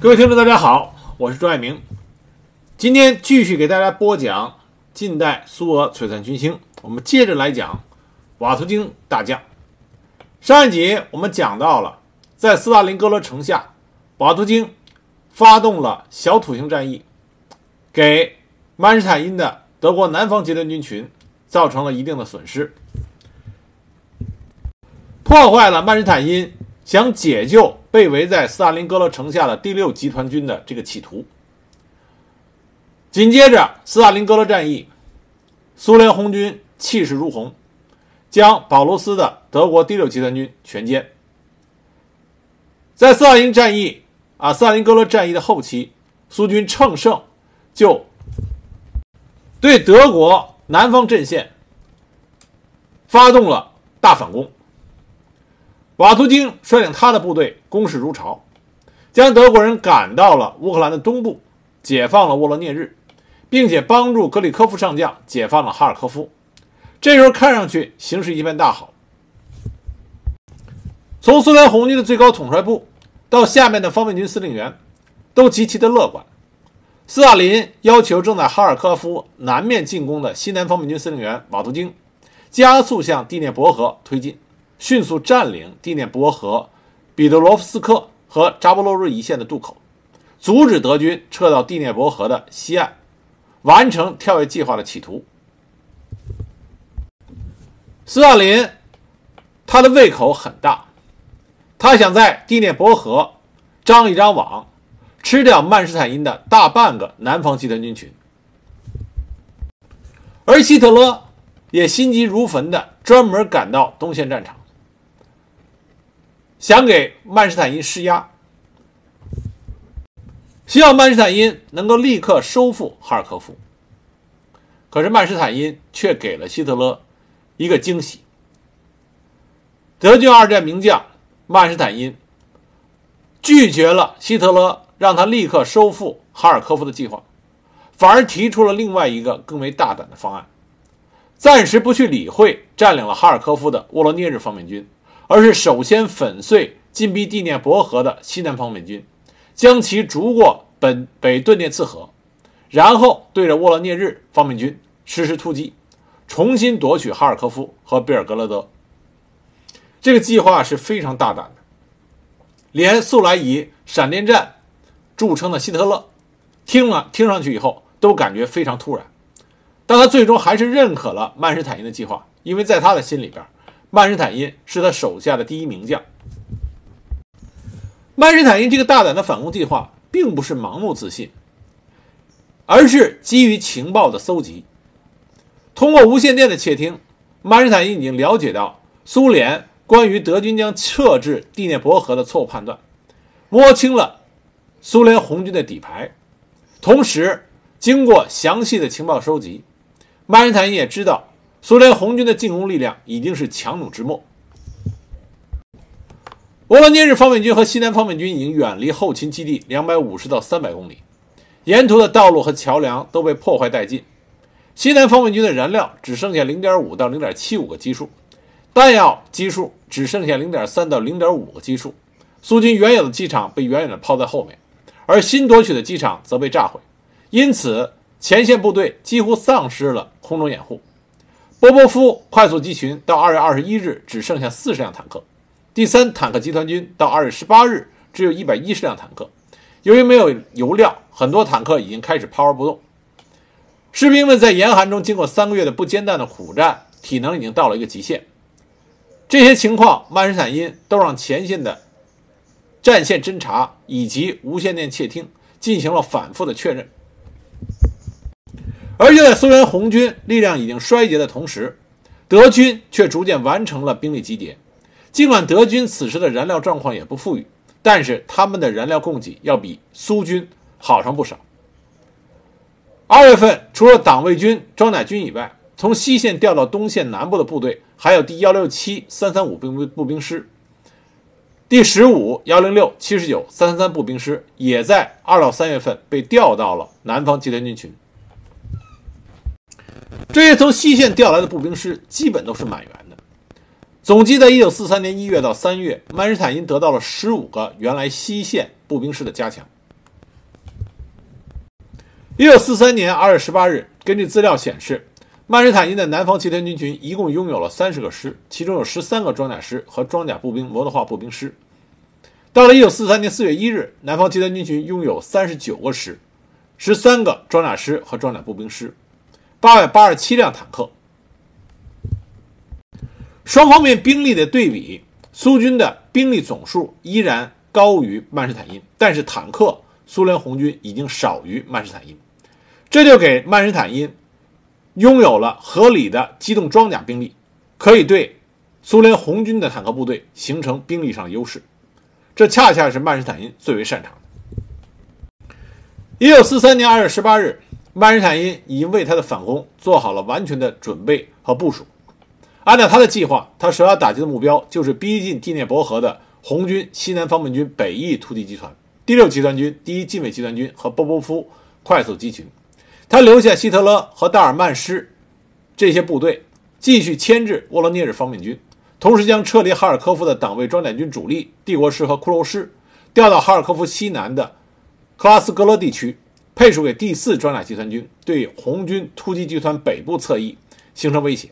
各位听众，大家好，我是朱爱明。今天继续给大家播讲近代苏俄璀璨军星。我们接着来讲瓦图京大将。上一集我们讲到了，在斯大林格勒城下，瓦图京发动了小土星战役，给曼施坦因的德国南方集团军群造成了一定的损失，破坏了曼施坦因想解救被围在斯大林格勒城下的第六集团军的这个企图。紧接着，斯大林格勒战役，苏联红军气势如虹，将保罗斯的德国第六集团军全歼。在斯大林战役啊，斯大林格勒战役的后期，苏军乘胜就对德国南方阵线发动了大反攻。瓦图京率领他的部队攻势如潮，将德国人赶到了乌克兰的东部，解放了沃罗涅日，并且帮助格里科夫上将解放了哈尔科夫。这时候看上去形势一片大好。从苏联红军的最高统帅部到下面的方面军司令员，都极其的乐观。斯大林要求正在哈尔科夫南面进攻的西南方面军司令员瓦图京，加速向第聂伯河推进。迅速占领第聂伯河、彼得罗夫斯克和扎波罗热一线的渡口，阻止德军撤到第聂伯河的西岸，完成跳跃计划的企图。斯大林他的胃口很大，他想在第聂伯河张一张网，吃掉曼施坦因的大半个南方集团军群，而希特勒也心急如焚地专门赶到东线战场。想给曼施坦因施压，希望曼施坦因能够立刻收复哈尔科夫。可是曼施坦因却给了希特勒一个惊喜。德军二战名将曼施坦因拒绝了希特勒让他立刻收复哈尔科夫的计划，反而提出了另外一个更为大胆的方案：暂时不去理会占领了哈尔科夫的沃罗涅日方面军。而是首先粉碎进逼第聂伯河的西南方面军，将其逐过本北顿涅茨河，然后对着沃罗涅日方面军实施突击，重新夺取哈尔科夫和贝尔格勒德。这个计划是非常大胆的，连素来以闪电战著称的希特勒听了听上去以后都感觉非常突然，但他最终还是认可了曼施坦因的计划，因为在他的心里边。曼施坦因是他手下的第一名将。曼施坦因这个大胆的反攻计划，并不是盲目自信，而是基于情报的搜集。通过无线电的窃听，曼施坦因已经了解到苏联关于德军将撤至第聂伯河的错误判断，摸清了苏联红军的底牌。同时，经过详细的情报收集，曼施坦因也知道。苏联红军的进攻力量已经是强弩之末。沃罗涅日方面军和西南方面军已经远离后勤基地两百五十到三百公里，沿途的道路和桥梁都被破坏殆尽。西南方面军的燃料只剩下零点五到零点七五个基数，弹药基数只剩下零点三到零点五个基数。苏军原有的机场被远远的抛在后面，而新夺取的机场则被炸毁，因此前线部队几乎丧失了空中掩护。波波夫快速集群到二月二十一日只剩下四十辆坦克，第三坦克集团军到二月十八日只有一百一十辆坦克。由于没有油料，很多坦克已经开始抛而不动。士兵们在严寒中经过三个月的不间断的苦战，体能已经到了一个极限。这些情况，曼施坦因都让前线的战线侦察以及无线电窃听进行了反复的确认。而就在苏联红军力量已经衰竭的同时，德军却逐渐完成了兵力集结。尽管德军此时的燃料状况也不富裕，但是他们的燃料供给要比苏军好上不少。二月份，除了党卫军、装甲军以外，从西线调到东线南部的部队还有第幺六七三三五兵步兵师、第十五幺零六七十九三三三步兵师，也在二到三月份被调到了南方集团军群。这些从西线调来的步兵师基本都是满员的。总计在1943年1月到3月，曼施坦因得到了15个原来西线步兵师的加强，一九四三年二月十八日，根据资料显示，曼施坦因的南方集团军群一共拥有了三十个师，其中有十三个装甲师和装甲步兵摩托化步兵师。到了一九四三年四月一日，南方集团军群拥有三十九个师，十三个装甲师和装甲步兵师，八百八十七辆坦克。双方面兵力的对比，苏军的兵力总数依然高于曼施坦因，但是坦克苏联红军已经少于曼施坦因，这就给曼施坦因拥有了合理的机动装甲兵力，可以对苏联红军的坦克部队形成兵力上的优势。这恰恰是曼施坦因最为擅长的。一九四三年二月十八日，曼施坦因已经为他的反攻做好了完全的准备和部署。按照他的计划，他首要打击的目标就是逼近第聂伯河的红军西南方面军北翼突击集团、第六集团军、第一近卫集团军和波波夫快速集群。他留下希特勒和达尔曼师这些部队，继续牵制沃罗涅日方面军，同时将撤离哈尔科夫的党卫装甲军主力帝国师和骷髅师调到哈尔科夫西南的克拉斯格勒地区，配属给第四装甲集团军，对红军突击集团北部侧翼形成威胁。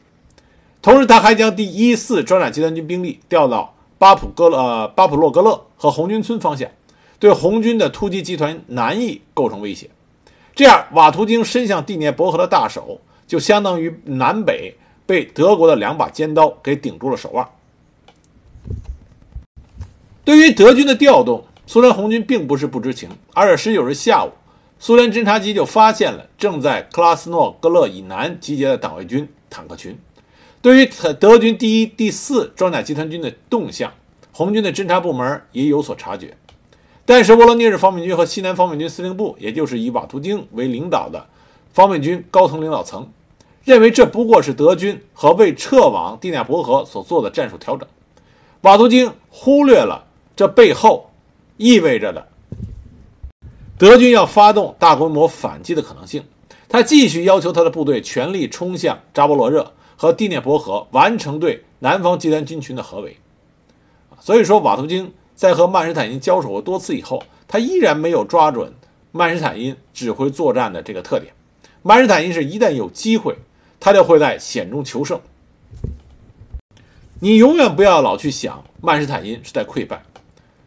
同时，他还将第一四装甲集团军兵力调到巴普戈勒、呃巴普洛格勒和红军村方向，对红军的突击集团南翼构成威胁。这样，瓦图京伸向第聂伯河的大手，就相当于南北被德国的两把尖刀给顶住了手腕。对于德军的调动，苏联红军并不是不知情。二月十九日下午，苏联侦察机就发现了正在克拉斯诺格勒以南集结的党卫军坦克群。对于德军第一、第四装甲集团军的动向，红军的侦察部门也有所察觉。但是，沃罗涅日方面军和西南方面军司令部，也就是以瓦图京为领导的方面军高层领导层，认为这不过是德军和为撤往第聂伯河所做的战术调整。瓦图京忽略了这背后意味着的德军要发动大规模反击的可能性。他继续要求他的部队全力冲向扎波罗热。和第聂伯河完成对南方集团军群的合围，所以说瓦图京在和曼施坦因交手过多次以后，他依然没有抓准曼施坦因指挥作战的这个特点。曼施坦因是一旦有机会，他就会在险中求胜。你永远不要老去想曼施坦因是在溃败，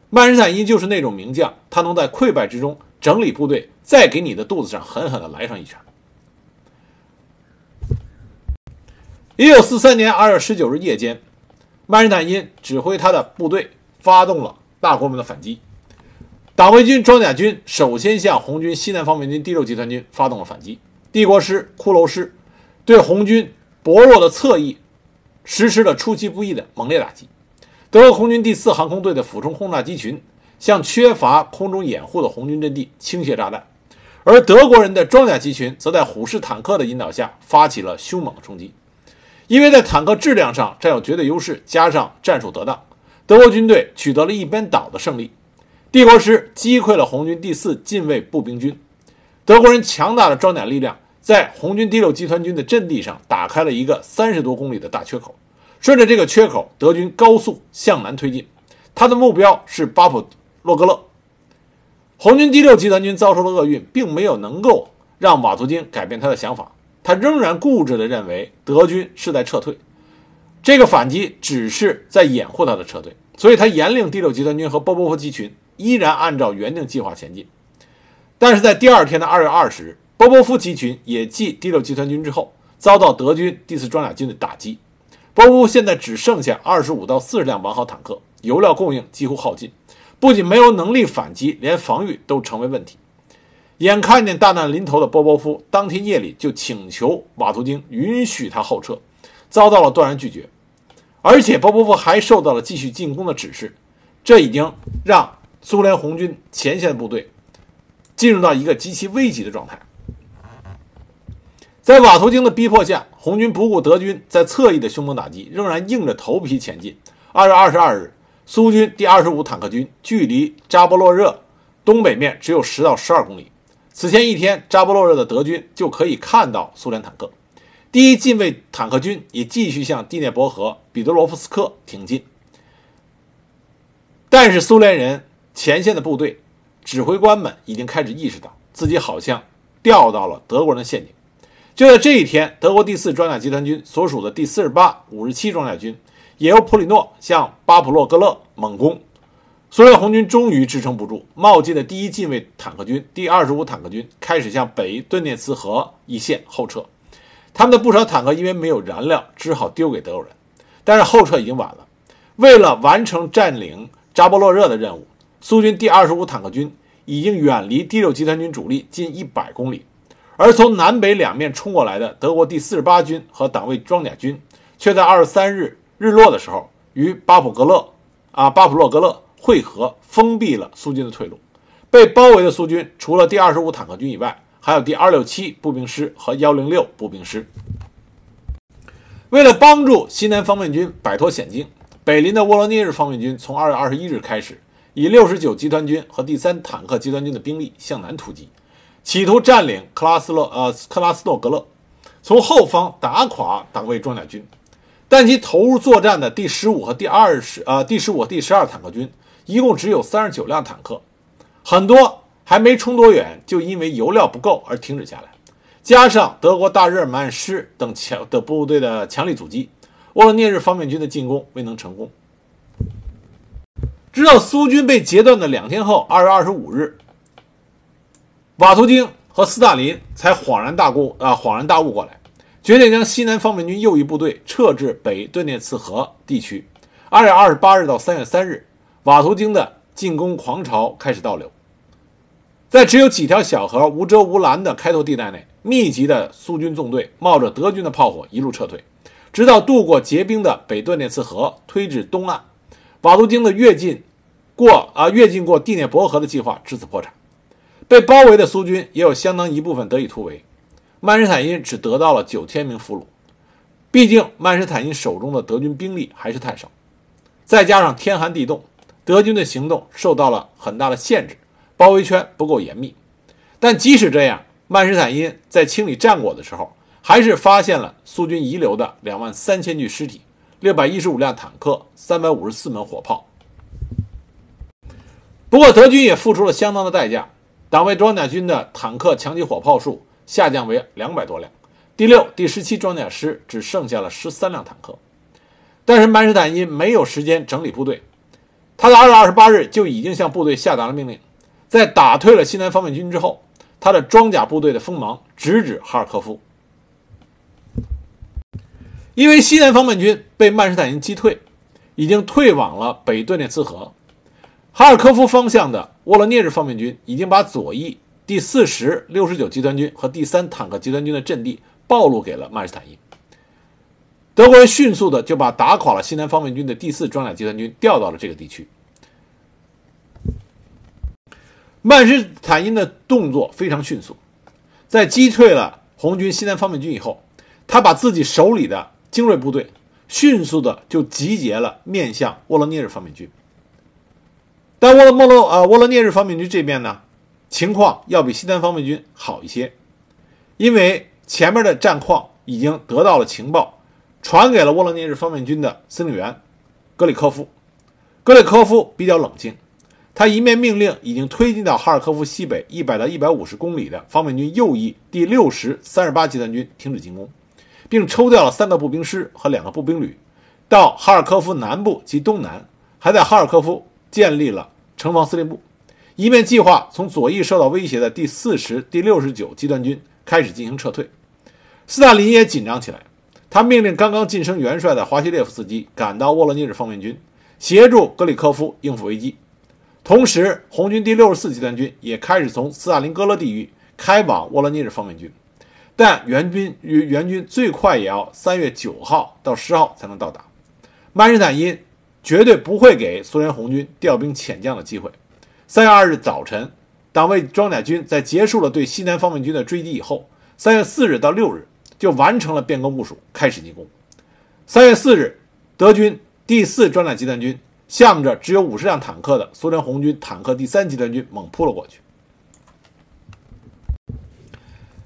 曼施坦因就是那种名将，他能在溃败之中整理部队，再给你的肚子上狠狠地来上一拳。一九四三年二月十九日夜间，曼施坦因指挥他的部队发动了大规模的反击。党卫军装甲军首先向红军西南方面军第六集团军发动了反击。帝国师、骷髅师对红军薄弱的侧翼实施了出其不意的猛烈打击。德国空军第四航空队的俯冲轰炸机群向缺乏空中掩护的红军阵地倾泻炸弹，而德国人的装甲机群则在虎式坦克的引导下发起了凶猛的冲击。因为在坦克质量上占有绝对优势，加上战术得当，德国军队取得了一边倒的胜利。帝国师击溃了红军第四近卫步兵军，德国人强大的装甲力量在红军第六集团军的阵地上打开了一个三十多公里的大缺口。顺着这个缺口，德军高速向南推进，他的目标是巴普洛格勒。红军第六集团军遭受了厄运，并没有能够让瓦图京改变他的想法。他仍然固执地认为德军是在撤退，这个反击只是在掩护他的撤退，所以他严令第六集团军和波波夫集群依然按照原定计划前进。但是在第二天的二月二十日，波波夫集群也继第六集团军之后，遭到德军第四装甲军的打击。波波夫现在只剩下二十五到四十辆完好坦克，油料供应几乎耗尽，不仅没有能力反击，连防御都成为问题。眼看见大难临头的波波夫，当天夜里就请求瓦图京允许他后撤，遭到了断然拒绝。而且波波夫还受到了继续进攻的指示，这已经让苏联红军前线部队进入到一个极其危急的状态。在瓦图京的逼迫下，红军不顾德军在侧翼的凶猛打击，仍然硬着头皮前进。二月二十二日，苏军第二十五坦克军距离扎波洛热东北面只有十到十二公里。此前一天，扎波洛热的德军就可以看到苏联坦克。第一近卫坦克军也继续向第聂伯河彼得罗夫斯克挺进。但是，苏联人前线的部队指挥官们已经开始意识到自己好像掉到了德国人的陷阱。就在这一天，德国第四装甲集团军所属的第四十八、五十七装甲军也由普里诺向巴普洛格勒猛攻。苏联红军终于支撑不住，冒进的第一近卫坦克军第二十五坦克军开始向北顿涅茨河一线后撤。他们的不少坦克因为没有燃料，只好丢给德国人。但是后撤已经晚了。为了完成占领扎波洛热的任务，苏军第二十五坦克军已经远离第六集团军主力近一百公里，而从南北两面冲过来的德国第四十八军和党卫装甲军，却在二十三日日落的时候与巴普格勒啊巴普洛格勒。会合封闭了苏军的退路，被包围的苏军除了第二十五坦克军以外，还有第二六七步兵师和幺零六步兵师。为了帮助西南方面军摆脱险境，北邻的沃罗涅日方面军从二月二十一日开始，以六十九集团军和第三坦克集团军的兵力向南突击，企图占领克拉斯洛呃克拉斯诺格勒，从后方打垮党卫装甲军。但其投入作战的第十五和第二十呃第十五第十二坦克军。一共只有三十九辆坦克，很多还没冲多远，就因为油料不够而停止下来。加上德国大日耳曼师等强的部队的强力阻击，沃罗涅日方面军的进攻未能成功。直到苏军被截断的两天后，二月二十五日，瓦图京和斯大林才恍然大悟啊，恍然大悟过来，决定将西南方面军右翼部队撤至北顿涅茨河地区。二月二十八日到三月三日。瓦图京的进攻狂潮开始倒流，在只有几条小河、无遮无拦的开拓地带内，密集的苏军纵队冒着德军的炮火一路撤退，直到渡过结冰的北顿涅茨河，推至东岸。瓦图京的越境过啊越境过第聂伯河的计划至此破产。被包围的苏军也有相当一部分得以突围，曼施坦因只得到了九千名俘虏。毕竟曼施坦因手中的德军兵力还是太少，再加上天寒地冻。德军的行动受到了很大的限制，包围圈不够严密。但即使这样，曼施坦因在清理战果的时候，还是发现了苏军遗留的两万三千具尸体、六百一十五辆坦克、三百五十四门火炮。不过，德军也付出了相当的代价，党卫装甲军的坦克强击火炮数下降为两百多辆，第六、第十七装甲师只剩下了十三辆坦克。但是曼施坦因没有时间整理部队。他在二月二十八日就已经向部队下达了命令，在打退了西南方面军之后，他的装甲部队的锋芒直指哈尔科夫。因为西南方面军被曼施坦因击退，已经退往了北顿涅茨河。哈尔科夫方向的沃罗涅日方面军已经把左翼第四十六十九集团军和第三坦克集团军的阵地暴露给了曼施坦因。德国人迅速的就把打垮了西南方面军的第四装甲集团军调到了这个地区。曼施坦因的动作非常迅速，在击退了红军西南方面军以后，他把自己手里的精锐部队迅速的就集结了，面向沃罗涅日方面军。但沃罗莫罗啊沃罗涅日方面军这边呢，情况要比西南方面军好一些，因为前面的战况已经得到了情报。传给了沃罗涅日方面军的司令员格里科夫。格里科夫比较冷静，他一面命令已经推进到哈尔科夫西北一百到一百五十公里的方面军右翼第六十三十八集团军停止进攻，并抽调了三个步兵师和两个步兵旅到哈尔科夫南部及东南，还在哈尔科夫建立了城防司令部，一面计划从左翼受到威胁的第四十、第六十九集团军开始进行撤退。斯大林也紧张起来。他命令刚刚晋升元帅的华西列夫斯基赶到沃罗涅日方面军，协助格里科夫应付危机。同时，红军第六十四集团军也开始从斯大林格勒地域开往沃罗涅日方面军，但援军与援军最快也要三月九号到十号才能到达。曼施坦因绝对不会给苏联红军调兵遣将的机会。三月二日早晨，党卫装甲军在结束了对西南方面军的追击以后，三月四日到六日。就完成了变更部署，开始进攻。三月四日，德军第四装甲集团军向着只有五十辆坦克的苏联红军坦克第三集团军猛扑了过去。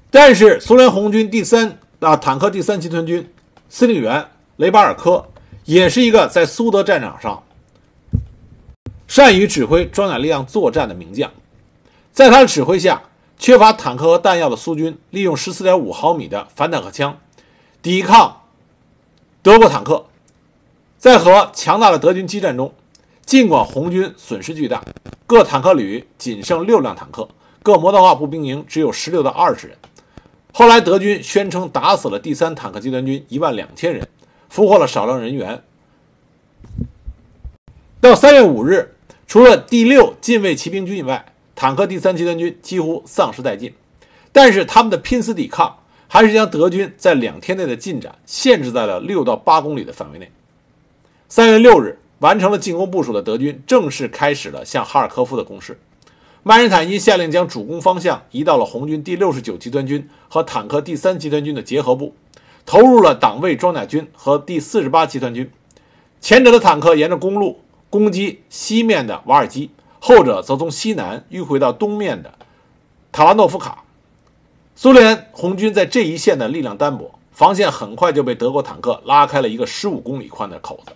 但是，苏联红军第三啊坦克第三集团军司令员雷巴尔科也是一个在苏德战场上善于指挥装甲力量作战的名将，在他的指挥下，缺乏坦克和弹药的苏军利用14.5毫米的反坦克枪抵抗德国坦克，在和强大的德军激战中，尽管红军损失巨大，各坦克旅仅剩六辆坦克，各摩托化步兵营只有十六到二十人。后来德军宣称打死了第三坦克集团军一万两千人，俘获了少量人员。到三月五日，除了第六近卫骑兵军以外，坦克第三集团军几乎丧失殆尽。但是他们的拼死抵抗，还是将德军在两天内的进展限制在了六到八公里的范围内。三月六日，完成了进攻部署的德军正式开始了向哈尔科夫的攻势。曼施坦因下令将主攻方向移到了红军第六十九集团军和坦克第三集团军的结合部，投入了党卫装甲军和第四十八集团军。前者的坦克沿着公路。攻击西面的瓦尔基，后者则从西南迂回到东面的塔拉诺夫卡。苏联红军在这一线的力量单薄，防线很快就被德国坦克拉开了一个十五公里宽的口子。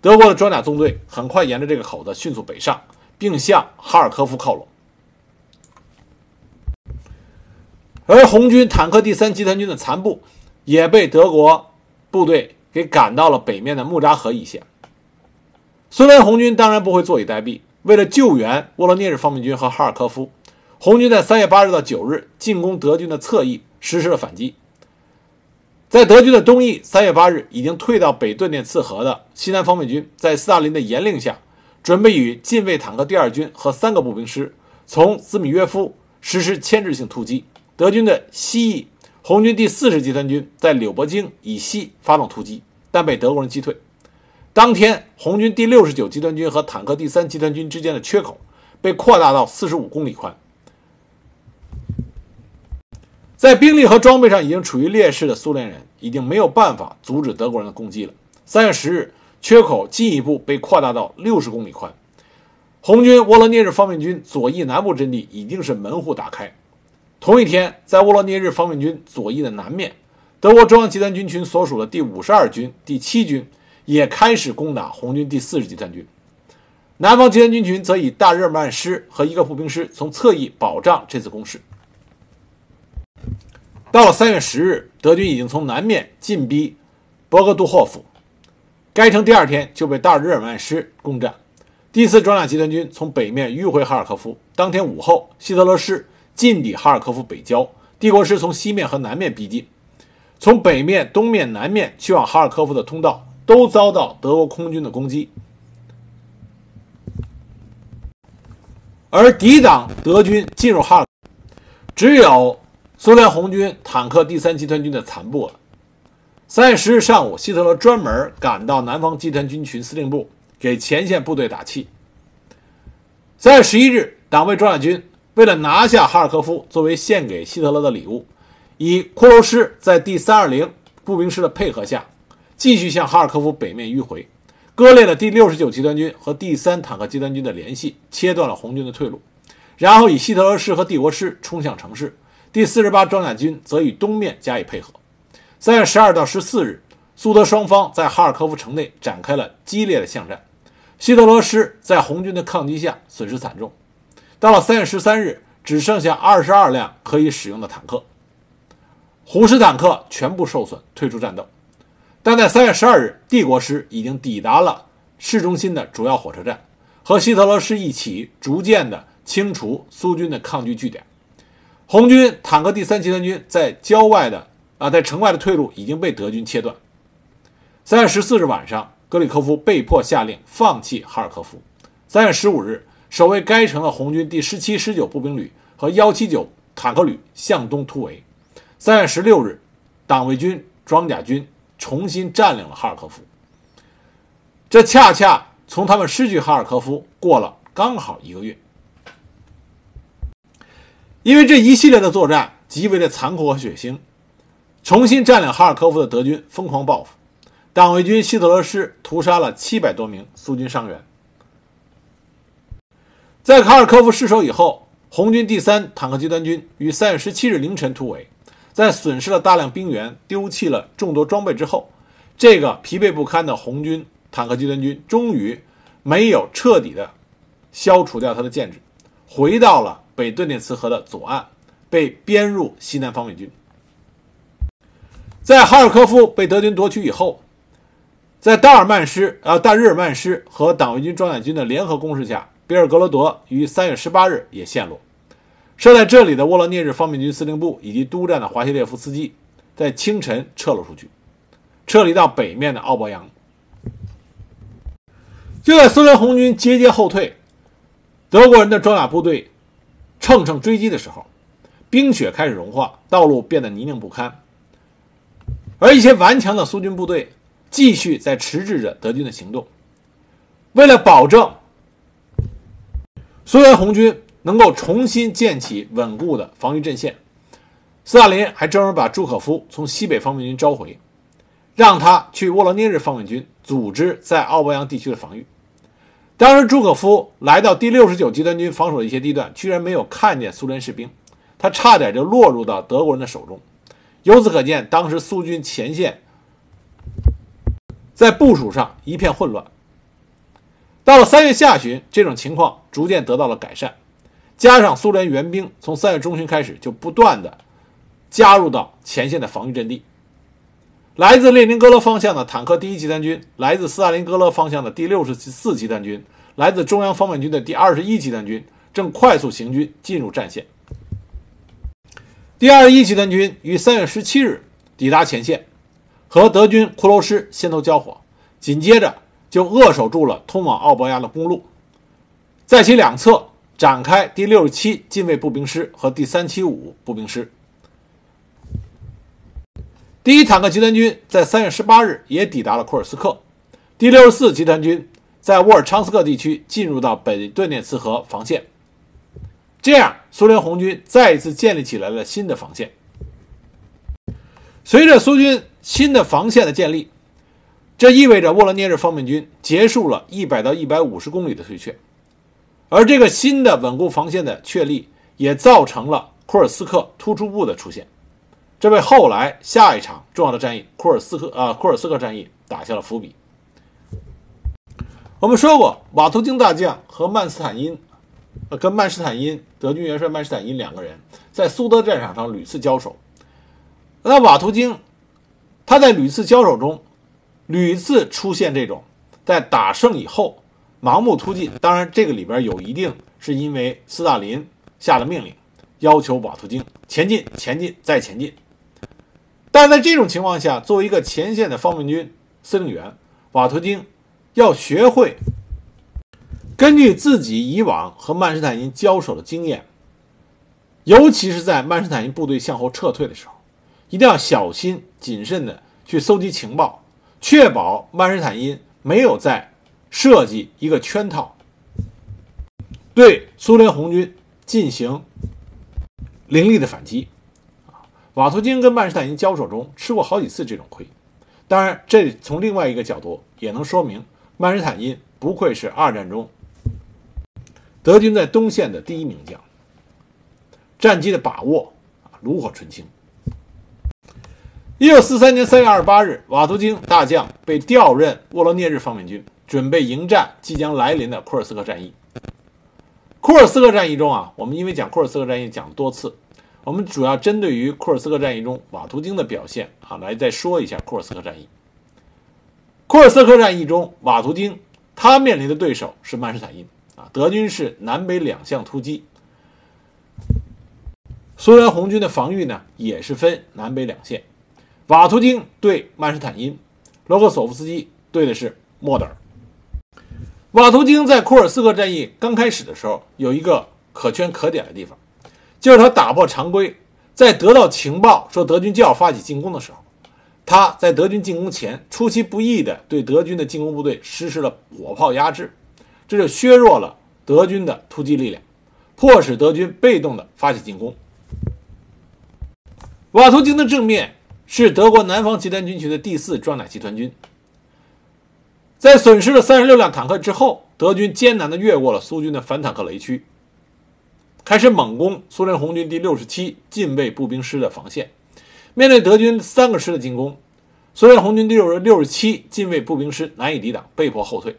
德国的装甲纵队很快沿着这个口子迅速北上，并向哈尔科夫靠拢。而红军坦克第三集团军的残部也被德国部队给赶到了北面的木扎河一线。苏联红军当然不会坐以待毙。为了救援沃罗涅日方面军和哈尔科夫，红军在三月八日到九日进攻德军的侧翼，实施了反击。在德军的东翼，三月八日已经退到北顿涅茨河的西南方面军，在斯大林的严令下，准备与近卫坦克第二军和三个步兵师从兹米约夫实施牵制性突击。德军的西翼，红军第四十集团军在柳伯京以西发动突击，但被德国人击退。当天，红军第六十九集团军和坦克第三集团军之间的缺口被扩大到四十五公里宽。在兵力和装备上已经处于劣势的苏联人，已经没有办法阻止德国人的攻击了。三月十日，缺口进一步被扩大到六十公里宽。红军沃罗涅日方面军左翼南部阵地已经是门户打开。同一天，在沃罗涅日方面军左翼的南面，德国中央集团军群所属的第五十二军、第七军。也开始攻打红军第四十集团军，南方集团军群则以大日耳曼师和一个步兵师从侧翼保障这次攻势。到了三月十日，德军已经从南面进逼博格杜霍夫，该城第二天就被大日耳曼师攻占。第四装甲集团军从北面迂回哈尔科夫，当天午后，希特勒师进抵哈尔科夫北郊，帝国师从西面和南面逼近，从北面、东面、南面去往哈尔科夫的通道。都遭到德国空军的攻击，而抵挡德军进入哈尔，只有苏联红军坦克第三集团军的残部了。三月十日上午，希特勒专门赶到南方集团军群司令部，给前线部队打气。三月十一日，党卫装甲军为了拿下哈尔科夫，作为献给希特勒的礼物，以库罗师在第三二零步兵师的配合下。继续向哈尔科夫北面迂回，割裂了第六十九集团军和第三坦克集团军的联系，切断了红军的退路。然后以希特勒师和帝国师冲向城市，第四十八装甲军则与东面加以配合。三月十二到十四日，苏德双方在哈尔科夫城内展开了激烈的巷战。希特勒师在红军的抗击下损失惨重，到了三月十三日，只剩下二十二辆可以使用的坦克，虎式坦克全部受损，退出战斗。但在三月十二日，帝国师已经抵达了市中心的主要火车站，和希特勒师一起逐渐的清除苏军的抗拒据点。红军坦克第三集团军在郊外的啊，在城外的退路已经被德军切断。三月十四日晚上，格里科夫被迫下令放弃哈尔科夫。三月十五日，守卫该城的红军第十七、十九步兵旅和幺七九坦克旅向东突围。三月十六日，党卫军装甲军。重新占领了哈尔科夫，这恰恰从他们失去哈尔科夫过了刚好一个月。因为这一系列的作战极为的残酷和血腥，重新占领哈尔科夫的德军疯狂报复，党卫军希特勒师屠杀了七百多名苏军伤员。在哈尔科夫失守以后，红军第三坦克集团军于三月十七日凌晨突围。在损失了大量兵员、丢弃了众多装备之后，这个疲惫不堪的红军坦克集团军终于没有彻底的消除掉他的建制，回到了北顿涅茨河的左岸，被编入西南方面军。在哈尔科夫被德军夺取以后，在达尔曼师啊大日耳曼师和党卫军装甲军的联合攻势下，别尔格罗德于三月十八日也陷落。设在这里的沃罗涅日方面军司令部以及督战的华西列夫斯基，在清晨撤了出去，撤离到北面的奥博扬。就在苏联红军节节后退，德国人的装甲部队乘胜追击的时候，冰雪开始融化，道路变得泥泞不堪，而一些顽强的苏军部队继续在迟滞着德军的行动。为了保证苏联红军能够重新建起稳固的防御阵线，斯大林还专门把朱可夫从西北方面军召回，让他去沃罗涅日方面军组织在奥博扬地区的防御。当时朱可夫来到第六十九集团军防守的一些地段，居然没有看见苏联士兵，他差点就落入到德国人的手中。由此可见，当时苏军前线在部署上一片混乱。到了三月下旬，这种情况逐渐得到了改善，加上苏联援兵从三月中旬开始就不断的加入到前线的防御阵地。来自列宁格勒方向的坦克第一集团军，来自斯大林格勒方向的第六十四集团军，来自中央方面军的第二十一集团军正快速行军进入战线。第二十一集团军于三月十七日抵达前线，和德军骷髅师先头交火，紧接着就扼守住了通往奥伯亚的公路，在其两侧展开第六十七近卫步兵师和第三七五步兵师。第一坦克集团军在三月十八日也抵达了库尔斯克，第六十四集团军在沃尔昌斯克地区进入到北顿涅茨河防线，这样苏联红军再一次建立起来了新的防线。随着苏军新的防线的建立，这意味着沃罗涅日方面军结束了一百到一百五十公里的退却，而这个新的稳固防线的确立，也造成了库尔斯克突出部的出现。这为后来下一场重要的战役库尔斯克啊库尔斯克战役打下了伏笔。我们说过，瓦图京大将和曼斯坦因，呃，跟曼施坦因德军元帅曼施坦因两个人在苏德战场上屡次交手。那瓦图京他在屡次交手中，屡次出现这种在打胜以后盲目突进。当然，这个里边有一定是因为斯大林下了命令，要求瓦图京前进、前进再前进。但在这种情况下，作为一个前线的方面军司令员，瓦图京要学会根据自己以往和曼施坦因交手的经验，尤其是在曼施坦因部队向后撤退的时候，一定要小心谨慎的去搜集情报，确保曼施坦因没有在设计一个圈套，对苏联红军进行凌厉的反击。瓦图金跟曼施坦因交手中吃过好几次这种亏，当然，这从另外一个角度也能说明曼施坦因不愧是二战中德军在东线的第一名将，战机的把握啊炉火纯青。一九四三年三月二十八日，瓦图金大将被调任沃罗涅日方面军，准备迎战即将来临的库尔斯克战役。库尔斯克战役中啊，我们因为讲库尔斯克战役讲了多次。我们主要针对于库尔斯克战役中瓦图京的表现啊，来再说一下库尔斯克战役。库尔斯克战役中，瓦图京他面临的对手是曼施坦因啊，德军是南北两向突击，苏联红军的防御呢也是分南北两线。瓦图京对曼施坦因，罗克索夫斯基对的是莫德尔。瓦图京在库尔斯克战役刚开始的时候，有一个可圈可点的地方。就是他打破常规，在得到情报说德军就要发起进攻的时候，他在德军进攻前出其不意地对德军的进攻部队实施了火炮压制，这就削弱了德军的突击力量，迫使德军被动地发起进攻。瓦图京的正面是德国南方集团军群的第四装甲集团军，在损失了三十六辆坦克之后，德军艰难地越过了苏军的反坦克雷区。开始猛攻苏联红军第六十七近卫步兵师的防线，面对德军三个师的进攻，苏联红军第六十六十七近卫步兵师难以抵挡，被迫后退。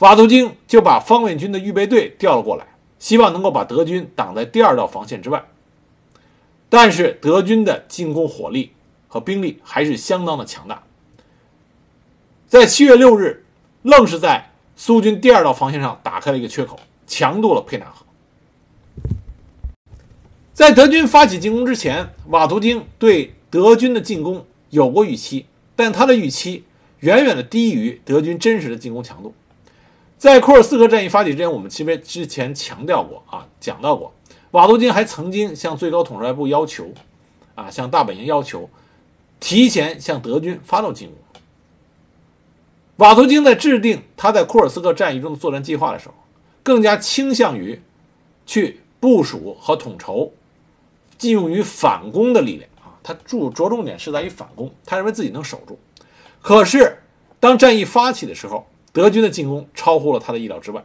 瓦图京就把方面军的预备队调了过来，希望能够把德军挡在第二道防线之外。但是德军的进攻火力和兵力还是相当的强大。在七月六日，愣是在苏军第二道防线上打开了一个缺口，强渡了佩纳河。在德军发起进攻之前，瓦图京对德军的进攻有过预期，但他的预期远远的低于德军真实的进攻强度。在库尔斯克战役发起之前，我们其实之前强调过啊，讲到过，瓦图京还曾经向最高统帅部要求，啊，向大本营要求，提前向德军发动进攻。瓦图京在制定他在库尔斯克战役中的作战计划的时候，更加倾向于去部署和统筹。寄用于反攻的力量啊，他注着重点是在于反攻，他认为自己能守住。可是，当战役发起的时候，德军的进攻超乎了他的意料之外，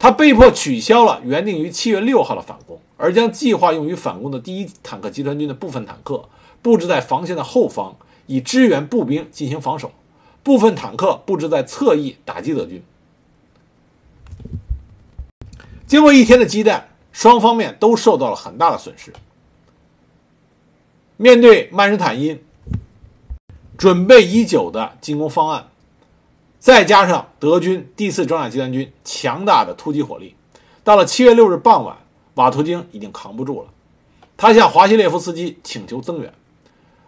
他被迫取消了原定于七月六号的反攻，而将计划用于反攻的第一坦克集团军的部分坦克布置在防线的后方，以支援步兵进行防守；部分坦克布置在侧翼打击德军。经过一天的激战。双方面都受到了很大的损失。面对曼施坦因准备已久的进攻方案，再加上德军第四装甲集团军强大的突击火力，到了七月六日傍晚，瓦图京已经扛不住了。他向华西列夫斯基请求增援，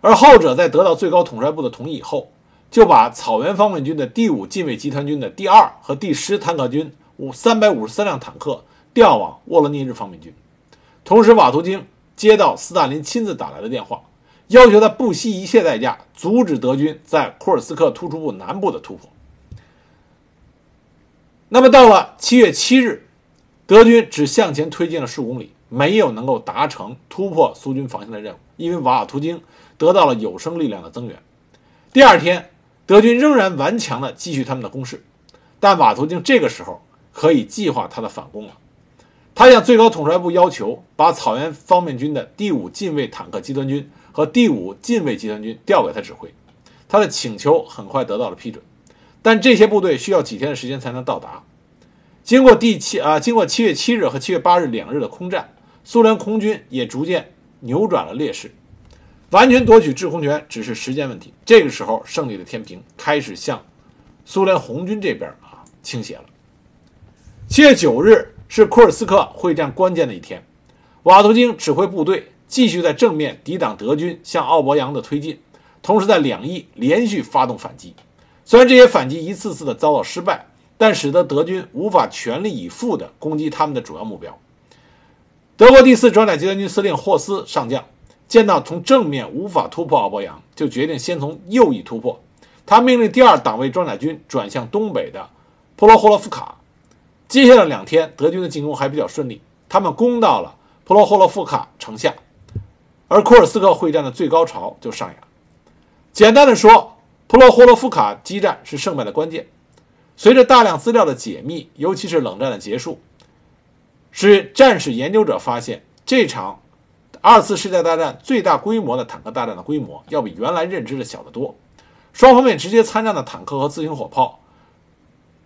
而后者在得到最高统帅部的同意以后，就把草原方面军的第五近卫集团军的第二和第十坦克军五三百五十三辆坦克。调往沃罗涅日方面军，同时瓦图京接到斯大林亲自打来的电话，要求他不惜一切代价阻止德军在库尔斯克突出部南部的突破。那么到了七月七日，德军只向前推进了数公里，没有能够达成突破苏军防线的任务，因为瓦图京得到了有生力量的增援。第二天，德军仍然顽强地继续他们的攻势，但瓦图京这个时候可以计划他的反攻了。他向最高统帅部要求把草原方面军的第五近卫坦克集团军和第五近卫集团军调给他指挥，他的请求很快得到了批准，但这些部队需要几天的时间才能到达。经过第七啊，经过七月七日和七月八日两日的空战，苏联空军也逐渐扭转了劣势，完全夺取制空权只是时间问题。这个时候，胜利的天平开始向苏联红军这边啊倾斜了。七月九日。是库尔斯克会战关键的一天，瓦图京指挥部队继续在正面抵挡德军向奥博扬的推进，同时在两翼连续发动反击。虽然这些反击一次次的遭到失败，但使得德军无法全力以赴地攻击他们的主要目标。德国第四装甲集团军司令霍斯上将见到从正面无法突破奥博扬，就决定先从右翼突破。他命令第二党卫装甲军转向东北的普罗霍洛夫卡。接下来两天，德军的进攻还比较顺利，他们攻到了普罗霍洛夫卡城下，而库尔斯克会战的最高潮就上演。简单的说，普罗霍洛夫卡激战是胜败的关键。随着大量资料的解密，尤其是冷战的结束，使战史研究者发现，这场二次世界大战最大规模的坦克大战的规模要比原来认知的小得多。双方面直接参战的坦克和自行火炮。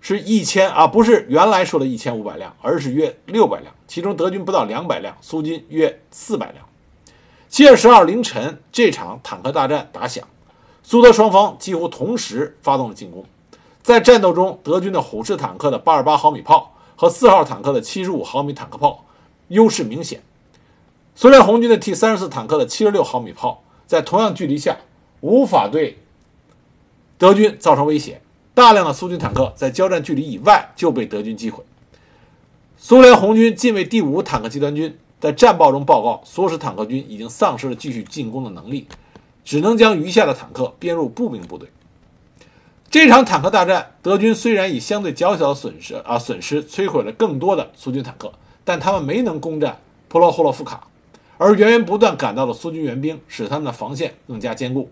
是一千啊，不是原来说的一千五百辆，而是约六百辆，其中德军不到两百辆，苏军约四百辆。七月十二凌晨，这场坦克大战打响，苏德双方几乎同时发动了进攻。在战斗中，德军的虎式坦克的八十八毫米炮和四号坦克的七十五毫米坦克炮优势明显，苏联红军的 T 三十四坦克的七十六毫米炮在同样距离下无法对德军造成威胁。大量的苏军坦克在交战距离以外就被德军击毁。苏联红军近卫第五坦克集团军在战报中报告，唆使坦克军已经丧失了继续进攻的能力，只能将余下的坦克编入步兵部队。这场坦克大战，德军虽然以相对较小的损失啊损失摧毁了更多的苏军坦克，但他们没能攻占普罗霍洛夫卡，而源源不断赶到的苏军援兵使他们的防线更加坚固。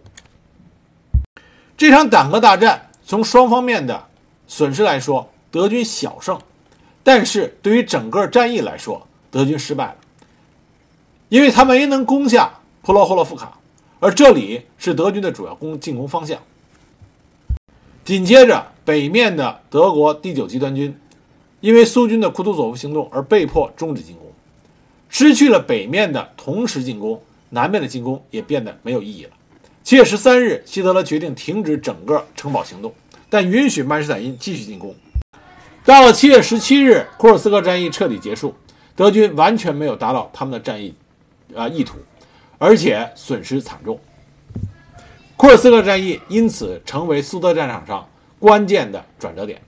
这场坦克大战。从双方面的损失来说，德军小胜，但是对于整个战役来说，德军失败了，因为他没能攻下普罗霍洛夫卡，而这里是德军的主要攻进攻方向。紧接着，北面的德国第九集团军因为苏军的库图佐夫行动而被迫终止进攻，失去了北面的同时进攻，南面的进攻也变得没有意义了。七月十三日，希特勒决定停止整个城堡行动，但允许曼施坦因继续进攻。到了七月十七日，库尔斯克战役彻底结束，德军完全没有达到他们的战役啊意图，而且损失惨重。库尔斯克战役因此成为苏德战场上关键的转折点。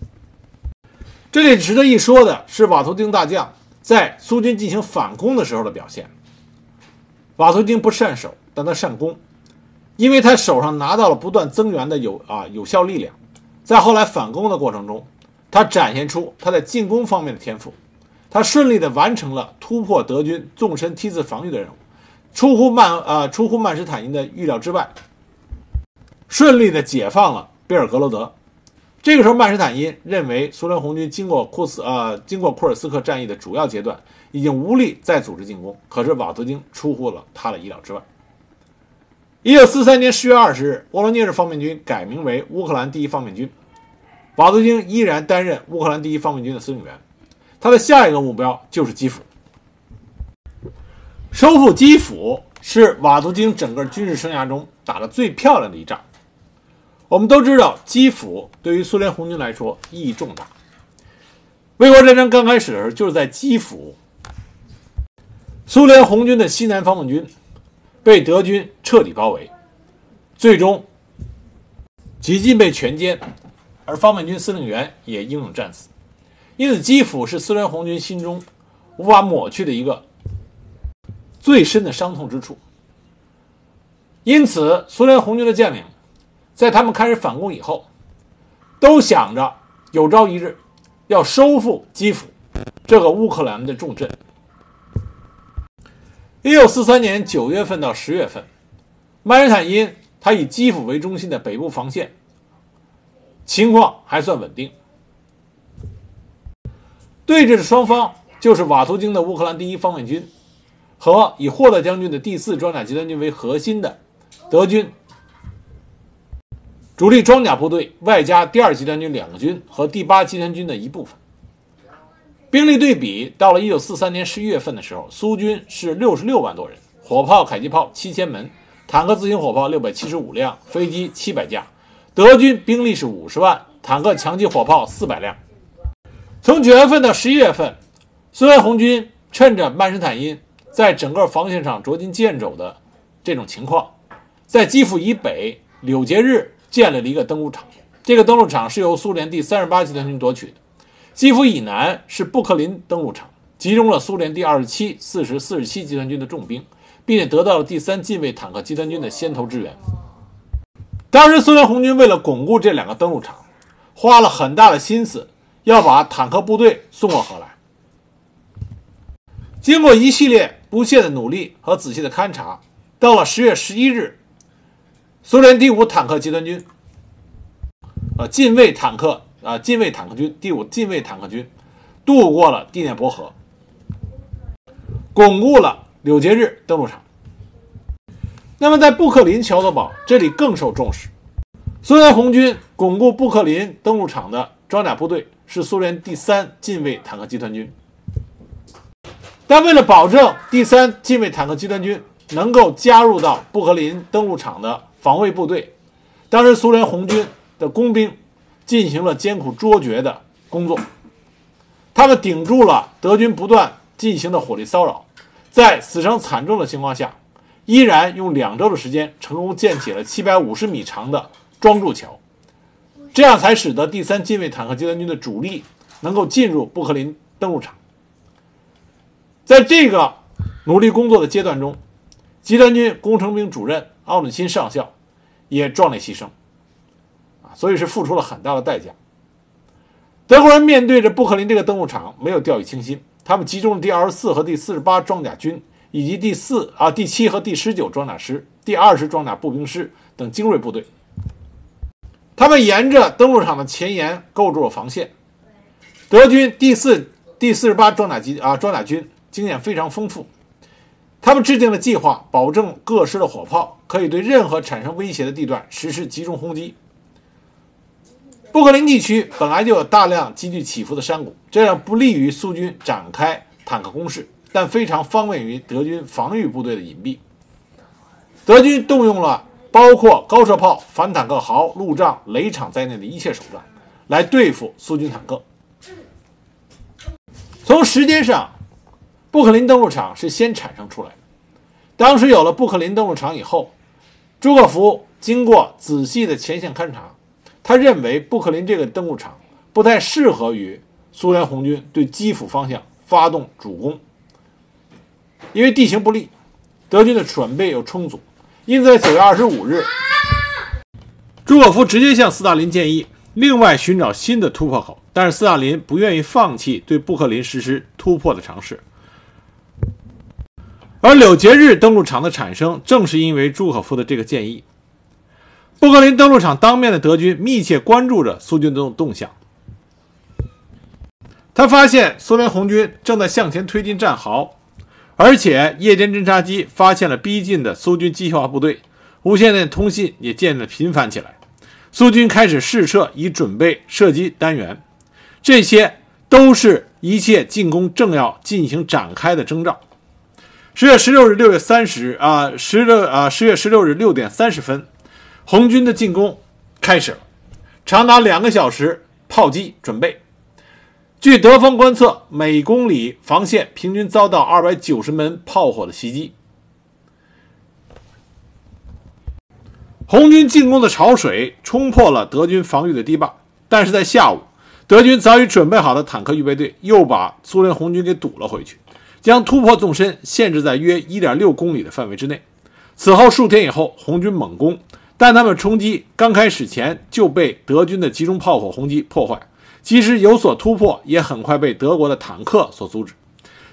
这里值得一说的是，瓦图丁大将在苏军进行反攻的时候的表现。瓦图丁不善守，但他善攻，因为他手上拿到了不断增援的有啊有效力量，在后来反攻的过程中，他展现出他在进攻方面的天赋，他顺利的完成了突破德军纵深梯次防御的任务，出乎曼啊出乎曼施坦因的预料之外，顺利的解放了贝尔格罗德。这个时候，曼施坦因认为苏联红军经过库斯呃经过库尔斯克战役的主要阶段，已经无力再组织进攻。可是瓦图京出乎了他的意料之外。一九四三年十月二十日，沃罗涅日方面军改名为乌克兰第一方面军，瓦图京依然担任乌克兰第一方面军的司令员。他的下一个目标就是基辅。收复基辅是瓦图京整个军事生涯中打得最漂亮的一仗。我们都知道，基辅对于苏联红军来说意义重大。卫国战争刚开始的时候，就是在基辅，苏联红军的西南方面军被德军彻底包围，最终几近被全歼，而方面军司令员也英勇战死。因此，基辅是苏联红军心中无法抹去的一个最深的伤痛之处。因此，苏联红军的将领。在他们开始反攻以后，都想着有朝一日要收复基辅这个乌克兰的重镇。一九四三年九月份到十月份，曼施坦因他以基辅为中心的北部防线情况还算稳定。对峙的双方就是瓦图京的乌克兰第一方面军和以霍勒将军的第四装甲集团军为核心的德军。主力装甲部队外加第二集团军两个军和第八集团军的一部分兵力对比，到了一九四三年十一月份的时候，苏军是六十六万多人，火炮、迫击炮七千门，坦克、自行火炮六百七十五辆，飞机七百架。德军兵力是五十万，坦克、强击火炮四百辆。从九月份到十一月份，苏联红军趁着曼施坦因在整个防线上捉襟见肘的这种情况，在基辅以北柳节日。建立了一个登陆场，这个登陆场是由苏联第三十八集团军夺取的。基辅以南是布克林登陆场，集中了苏联第二十七、四十、四十七集团军的重兵，并且得到了第三近卫坦克集团军的先头支援。当时苏联红军为了巩固这两个登陆场，花了很大的心思，要把坦克部队送过河来。经过一系列不懈的努力和仔细的勘察，到了十月十一日。苏联第五坦克集团军，呃，近卫坦克啊，近卫坦克军第五近卫坦克军渡过了第聂伯河，巩固了柳节日登陆场。那么，在布克林桥头堡这里更受重视。苏联红军巩固布克林登陆场的装甲部队是苏联第三近卫坦克集团军，但为了保证第三近卫坦克集团军能够加入到布克林登陆场的。防卫部队，当时苏联红军的工兵进行了艰苦卓绝的工作，他们顶住了德军不断进行的火力骚扰，在死伤惨重的情况下，依然用两周的时间成功建起了七百五十米长的桩柱桥，这样才使得第三近卫坦克集团军的主力能够进入布克林登陆场。在这个努力工作的阶段中，集团军工程兵主任。奥努钦上校也壮烈牺牲，啊，所以是付出了很大的代价。德国人面对着布克林这个登陆场，没有掉以轻心，他们集中了第二十四和第四十八装甲军，以及第四啊第七和第十九装甲师、第二十装甲步兵师等精锐部队。他们沿着登陆场的前沿构筑了防线。德军第四、第四十八装甲机啊装甲军经验非常丰富。他们制定了计划，保证各师的火炮可以对任何产生威胁的地段实施集中轰击。布克林地区本来就有大量急剧起伏的山谷，这样不利于苏军展开坦克攻势。但非常方便于德军防御部队的隐蔽。德军动用了包括高射炮、反坦克壕、路障、雷场在内的一切手段，来对付苏军坦克。从时间上，布克林登陆场是先产生出来的。当时有了布克林登陆场以后，朱可夫经过仔细的前线勘察，他认为布克林这个登陆场不太适合于苏联红军对基辅方向发动主攻，因为地形不利，德军的准备又充足。因此，在九月二十五日，朱可夫直接向斯大林建议另外寻找新的突破口。但是斯大林不愿意放弃对布克林实施突破的尝试，而柳节日登陆场的产生，正是因为朱可夫的这个建议。布格林登陆场当面的德军密切关注着苏军的动向，他发现苏联红军正在向前推进战壕，而且夜间侦察机发现了逼近的苏军机械化部队，无线电通信也渐渐频繁起来，苏军开始试射，以准备射击单元。这些都是一切进攻正要进行展开的征兆。十月十六日、六月三十日啊，十六啊，十月十六日六点三十分，红军的进攻开始了，长达两个小时，炮击准备。据德方观测，每公里防线平均遭到二百九十门炮火的袭击。红军进攻的潮水冲破了德军防御的堤坝，但是在下午。德军早已准备好的坦克预备队又把苏联红军给堵了回去，将突破纵深限制在约1.6公里的范围之内。此后数天以后，红军猛攻，但他们冲击刚开始前就被德军的集中炮火轰击破坏，即使有所突破，也很快被德国的坦克所阻止。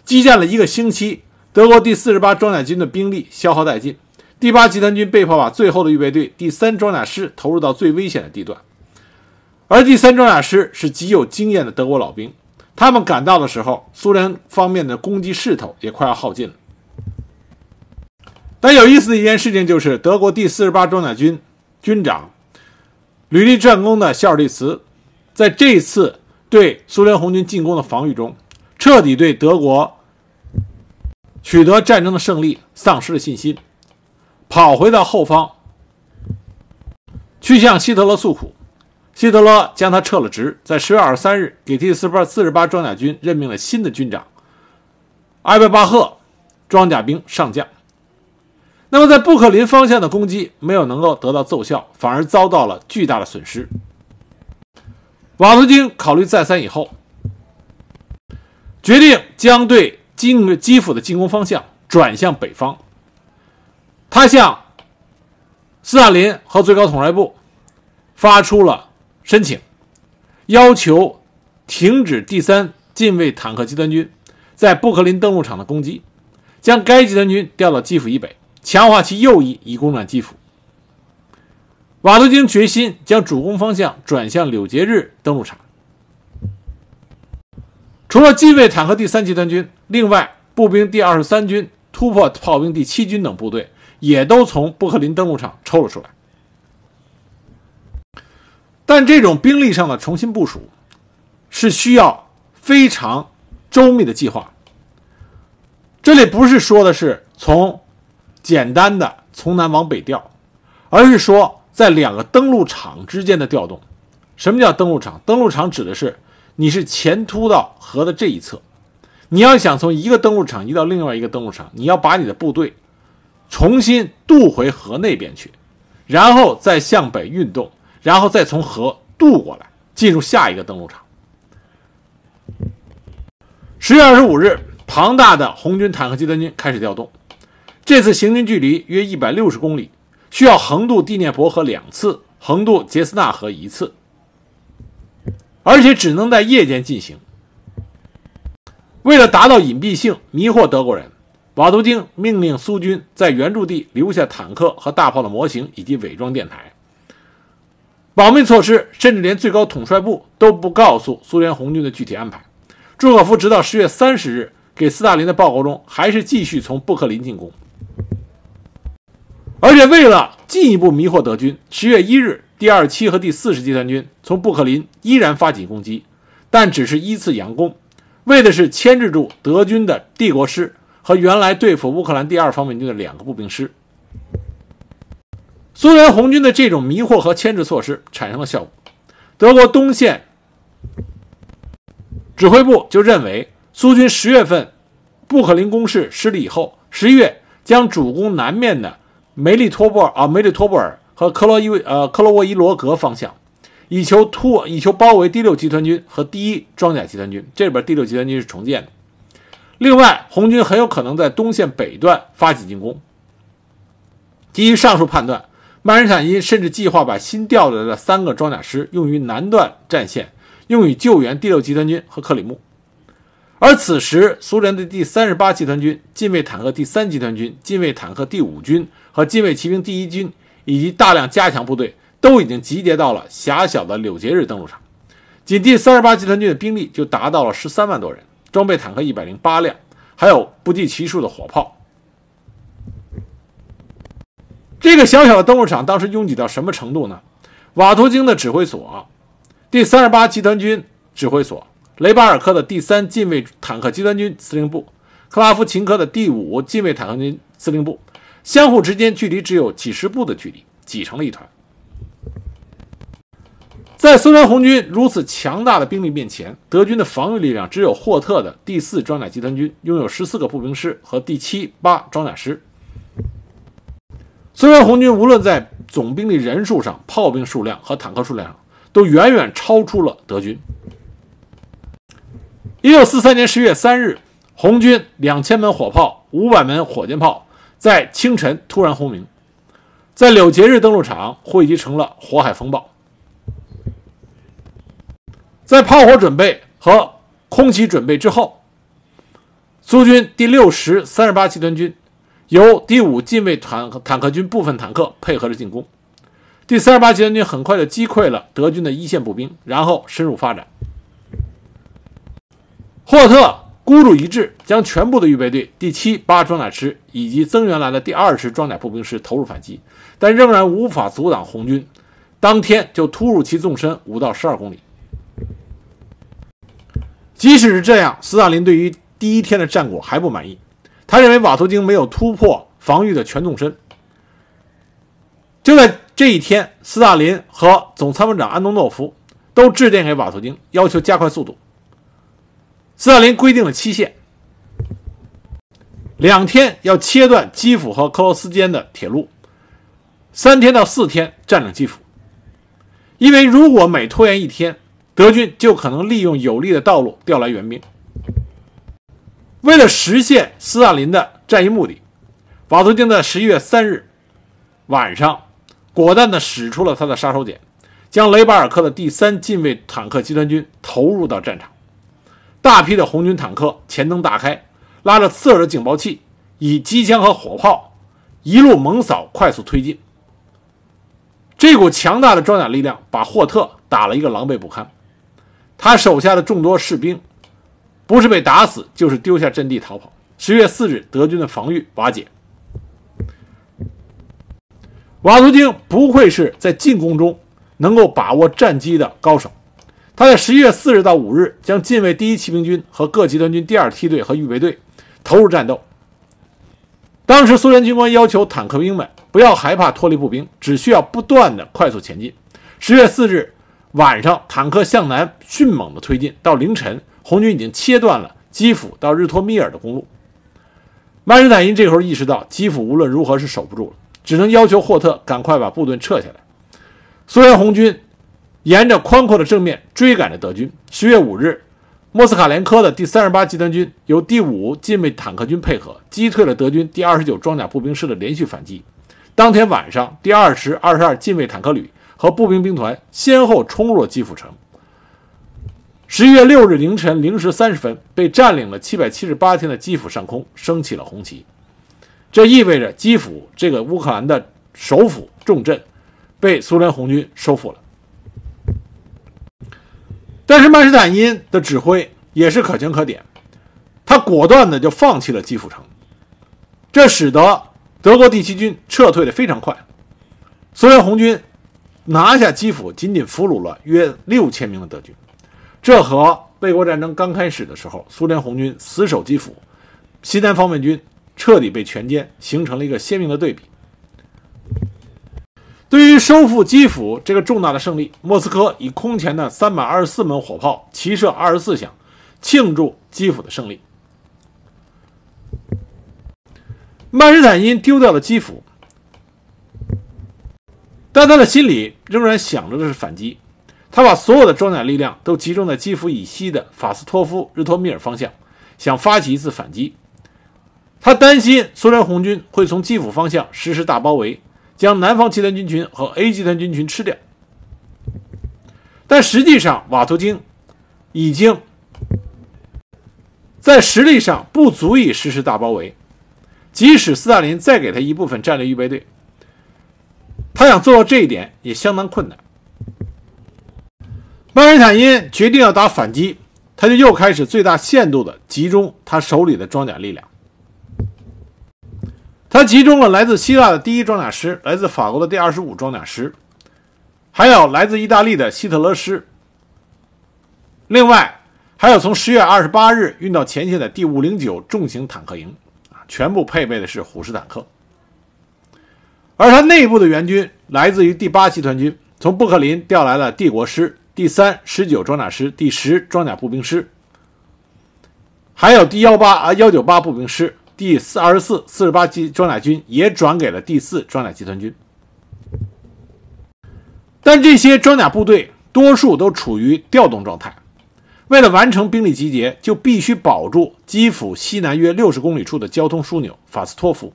激战了一个星期，德国第四十八装甲军的兵力消耗殆尽，第八集团军被迫把最后的预备队第三装甲师投入到最危险的地段。而第三装甲师是极有经验的德国老兵，他们赶到的时候，苏联方面的攻击势头也快要耗尽了。但有意思的一件事情就是，德国第四十八装甲军军长屡立战功的肖尔蒂茨，在这次对苏联红军进攻的防御中，彻底对德国取得战争的胜利丧失了信心，跑回到后方，去向希特勒诉苦。希特勒将他撤了职，在十月二十三日给第四八四十八装甲军任命了新的军长埃贝巴赫装甲兵上将。那么，在布克林方向的攻击没有能够得到奏效，反而遭到了巨大的损失。瓦图军考虑再三以后，决定将对基基辅的进攻方向转向北方。他向斯大林和最高统帅部发出了。申请要求停止第三近卫坦克集团军在布克林登陆场的攻击，将该集团军调到基辅以北，强化其右翼以攻占基辅。瓦图京决心将主攻方向转向柳节日登陆场。除了近卫坦克第三集团军，另外步兵第二十三军、突破炮兵第七军等部队也都从布克林登陆场抽了出来。但这种兵力上的重新部署，是需要非常周密的计划。这里不是说的是从简单的从南往北调，而是说在两个登陆场之间的调动。什么叫登陆场？登陆场指的是你是前突到河的这一侧，你要想从一个登陆场移到另外一个登陆场，你要把你的部队重新渡回河那边去，然后再向北运动。然后再从河渡过来，进入下一个登陆场。十月二十五日，庞大的红军坦克集团军开始调动。这次行军距离约一百六十公里，需要横渡第聂伯河两次，横渡杰斯纳河一次，而且只能在夜间进行。为了达到隐蔽性，迷惑德国人，瓦图京命令苏军在原驻地留下坦克和大炮的模型以及伪装电台。保密措施，甚至连最高统帅部都不告诉苏联红军的具体安排。朱可夫直到十月三十日给斯大林的报告中，还是继续从布克林进攻。而且为了进一步迷惑德军，十月一日，第二七和第四十集团军从布克林依然发起攻击，但只是依次佯攻。为的是牵制住德军的帝国师和原来对付乌克兰第二方面军的两个步兵师。苏联红军的这种迷惑和牵制措施产生了效果，德国东线指挥部就认为，苏军十月份布克林攻势失利以后，十一月将主攻南面的梅利托波尔啊梅利托波尔和克洛伊呃克洛沃伊罗格方向，以求突以求包围第六集团军和第一装甲集团军。这里边第六集团军是重建的。另外，红军很有可能在东线北段发起进攻。基于上述判断。曼施坦因甚至计划把新调来的三个装甲师用于南段战线，用于救援第六集团军和克里木。而此时，苏联的第三十八集团军、近卫坦克第三集团军、近卫坦克第五军和近卫骑兵第一军，以及大量加强部队，都已经集结到了狭小的柳节日登陆场。仅第三十八集团军的兵力就达到了十三万多人，装备坦克一百零八辆，还有不计其数的火炮。这个小小的登陆场当时拥挤到什么程度呢？瓦图京的指挥所、第三十八集团军指挥所、雷巴尔科的第三近卫坦克集团军司令部、克拉夫琴科的第五近卫坦克军司令部，相互之间距离只有几十步的距离，挤成了一团。在苏联红军如此强大的兵力面前，德军的防御力量只有霍特的第四装甲集团军拥有十四个步兵师和第七八装甲师。苏联红军无论在总兵力人数上、炮兵数量和坦克数量上，都远远超出了德军。一九四三年十月三日，红军两千门火炮、五百门火箭炮在清晨突然轰鸣，在柳节日登陆场汇集成了火海风暴。在炮火准备和空袭准备之后，苏军第六十三十八集团军。由第五近卫坦坦克军部分坦克配合着进攻，第三十八集团军很快就击溃了德军的一线步兵，然后深入发展。霍特孤注一掷，将全部的预备队、第七八装甲师以及增援来的第二十装甲步兵师投入反击，但仍然无法阻挡红军，当天就突入其纵深五到十二公里。即使是这样，斯大林对于第一天的战果还不满意。他认为瓦图京没有突破防御的全纵深。就在这一天，斯大林和总参谋长安东诺夫都致电给瓦图京，要求加快速度。斯大林规定了期限：两天要切断基辅和克罗斯间的铁路，三天到四天占领基辅。因为如果每拖延一天，德军就可能利用有利的道路调来援兵。为了实现斯大林的战役目的，瓦图京在十一月三日晚上果断地使出了他的杀手锏，将雷巴尔克的第三近卫坦克集团军投入到战场。大批的红军坦克前灯大开，拉着刺耳的警报器，以机枪和火炮一路猛扫，快速推进。这股强大的装甲力量把霍特打了一个狼狈不堪，他手下的众多士兵。不是被打死，就是丢下阵地逃跑。十月四日，德军的防御瓦解。瓦图京不愧是在进攻中能够把握战机的高手。他在十一月四日到五日，将近卫第一骑兵军和各集团军第二梯队和预备队投入战斗。当时，苏联军官要求坦克兵们不要害怕脱离步兵，只需要不断的快速前进。十月四日晚上，坦克向南迅猛的推进，到凌晨。红军已经切断了基辅到日托米尔的公路。曼施坦因这时候意识到基辅无论如何是守不住了，只能要求霍特赶快把部队撤下来。苏联红军沿着宽阔的正面追赶着德军。十月五日，莫斯卡连科的第三十八集团军由第五近卫坦克军配合，击退了德军第二十九装甲步兵师的连续反击。当天晚上，第二十二十二近卫坦克旅和步兵兵团先后冲入了基辅城。十一月六日凌晨零时三十分，被占领了七百七十八天的基辅上空升起了红旗，这意味着基辅这个乌克兰的首府重镇被苏联红军收复了。但是曼施坦因的指挥也是可圈可点，他果断的就放弃了基辅城，这使得德国第七军撤退的非常快，苏联红军拿下基辅，仅仅俘虏了约六千名的德军。这和卫国战争刚开始的时候，苏联红军死守基辅，西南方面军彻底被全歼，形成了一个鲜明的对比。对于收复基辅这个重大的胜利，莫斯科以空前的三百二十四门火炮齐射二十四响，庆祝基辅的胜利。曼施坦因丢掉了基辅，但他的心里仍然想着的是反击。他把所有的装甲力量都集中在基辅以西的法斯托夫、日托米尔方向，想发起一次反击。他担心苏联红军会从基辅方向实施大包围。将南方集团军群和 A 集团军群吃掉，但实际上瓦图京已经在实力上不足以实施大包围。即使斯大林再给他一部分战略预备队，他想做到这一点也相当困难。曼施坦因决定要打反击，他就又开始最大限度的集中他手里的装甲力量。他集中了来自希腊的第一装甲师，来自法国的第二十五装甲师，还有来自意大利的希特勒师。另外，还有从十月二十八日运到前线的第五零九重型坦克营，全部配备的是虎式坦克。而他内部的援军来自于第八集团军，从布克林调来了帝国师、第三十九装甲师、第十装甲步兵师，还有第幺八啊幺九八步兵师。第四二十四、四十八机装甲军也转给了第四装甲集团军，但这些装甲部队多数都处于调动状态。为了完成兵力集结，就必须保住基辅西南约六十公里处的交通枢纽法斯托夫，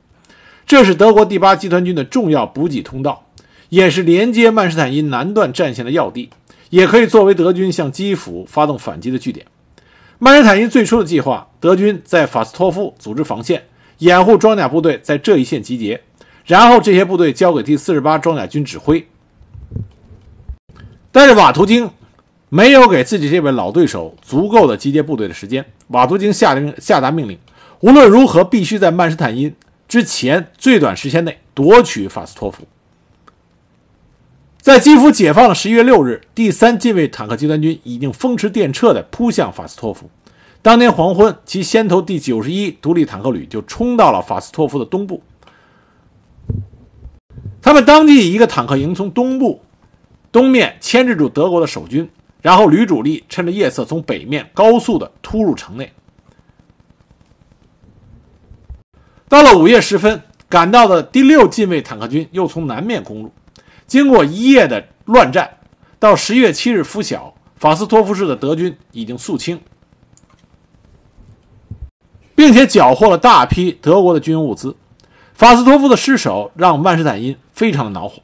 这是德国第八集团军的重要补给通道，也是连接曼施坦因南段战线的要地，也可以作为德军向基辅发动反击的据点。曼施坦因最初的计划，德军在法斯托夫组织防线，掩护装甲部队在这一线集结，然后这些部队交给第四十八装甲军指挥。但是瓦图京没有给自己这位老对手足够的集结部队的时间。瓦图京下令下达命令，无论如何必须在曼施坦因之前最短时间内夺取法斯托夫。在基辅解放的十一月六日，第三近卫坦克集团军已经风驰电掣地扑向法斯托夫。当天黄昏，其先头第九十一独立坦克旅就冲到了法斯托夫的东部。他们当即以一个坦克营从东部东面牵制住德国的守军，然后旅主力趁着夜色从北面高速地突入城内。到了午夜时分，赶到的第六近卫坦克军又从南面攻入。经过一夜的乱战，到十一月七日拂晓，法斯托夫市的德军已经肃清，并且缴获了大批德国的军用物资。法斯托夫的失守让曼施坦因非常的恼火。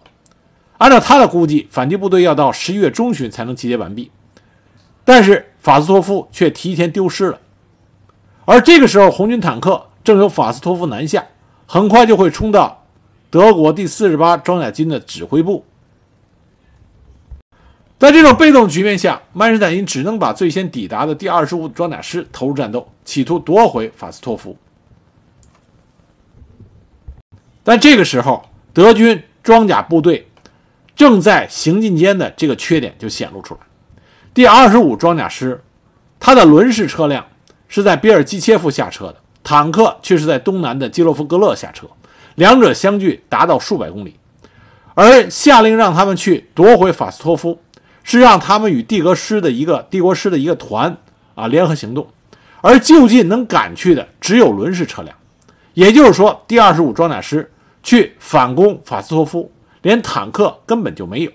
按照他的估计，反击部队要到十一月中旬才能集结完毕，但是法斯托夫却提前丢失了。而这个时候，红军坦克正由法斯托夫南下，很快就会冲到。德国第四十八装甲军的指挥部，在这种被动局面下，曼施坦因只能把最先抵达的第二十五装甲师投入战斗，企图夺回法斯托夫。但这个时候，德军装甲部队正在行进间的这个缺点就显露出来。第二十五装甲师，它的轮式车辆是在比尔基切夫下车的，坦克却是在东南的基洛夫格勒下车。两者相距达到数百公里，而下令让他们去夺回法斯托夫，是让他们与帝国师的一个帝国师的一个团啊联合行动，而就近能赶去的只有轮式车辆，也就是说，第二十五装甲师去反攻法斯托夫，连坦克根本就没有。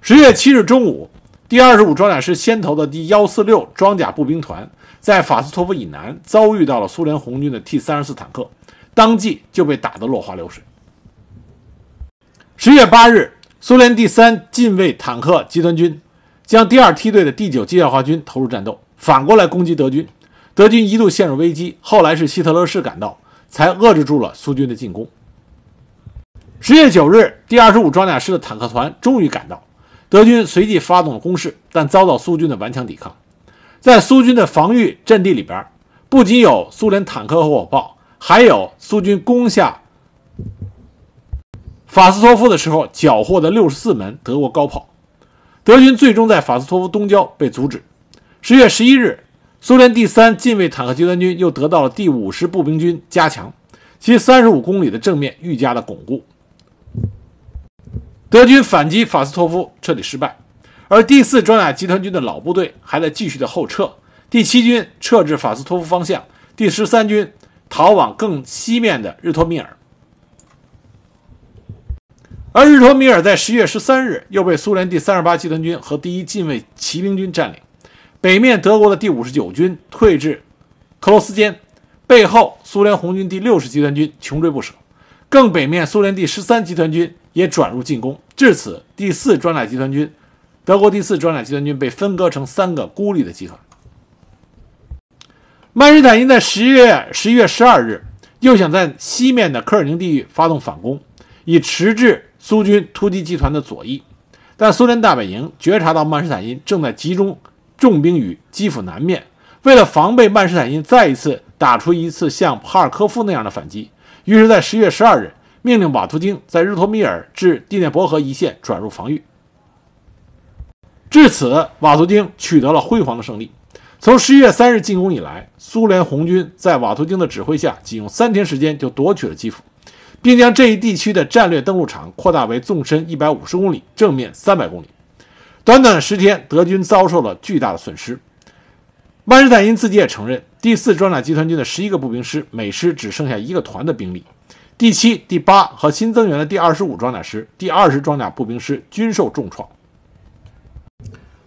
十月七日中午，第二十五装甲师先头的第幺四六装甲步兵团在法斯托夫以南遭遇到了苏联红军的 T 三十四坦克。当即就被打得落花流水。十月八日，苏联第三近卫坦克集团军将第二梯队的第九机械化军投入战斗，反过来攻击德军。德军一度陷入危机，后来是希特勒师赶到，才遏制住了苏军的进攻。十月九日，第二十五装甲师的坦克团终于赶到，德军随即发动了攻势，但遭到苏军的顽强抵抗。在苏军的防御阵地里边，不仅有苏联坦克和火炮。还有苏军攻下法斯托夫的时候缴获的六十四门德国高炮，德军最终在法斯托夫东郊被阻止。十月十一日，苏联第三近卫坦克集团军又得到了第五十步兵军加强，其三十五公里的正面愈加的巩固。德军反击法斯托夫彻底失败，而第四装甲集团军的老部队还在继续的后撤。第七军撤至法斯托夫方向，第十三军逃往更西面的日托米尔。而日托米尔在十月十三日又被苏联第三十八集团军和第一近卫骑兵军占领。北面德国的第五十九军退至克罗斯坚，背后苏联红军第六十集团军穷追不舍。更北面，苏联第十三集团军也转入进攻。至此，第四装甲集团军，德国第四装甲集团军被分割成三个孤立的集团。曼施坦因在十月十一月十二日又想在西面的科尔宁地域发动反攻，以迟滞苏军突击集团的左翼。但苏联大本营觉察到曼施坦因正在集中重兵于基辅南面，为了防备曼施坦因再一次打出一次像哈尔科夫那样的反击，于是，在十月十二日命令瓦图京在日托米尔至第聂伯河一线转入防御。至此，瓦图京取得了辉煌的胜利。从十一月三日进攻以来，苏联红军在瓦图京的指挥下，仅用三天时间就夺取了基辅，并将这一地区的战略登陆场扩大为纵深一百五十公里、正面三百公里。短短十天，德军遭受了巨大的损失。曼施坦因自己也承认，第四装甲集团军的十一个步兵师，每师只剩下一个团的兵力；第七、第八和新增援的第二十五装甲师、第二十装甲步兵师均受重创，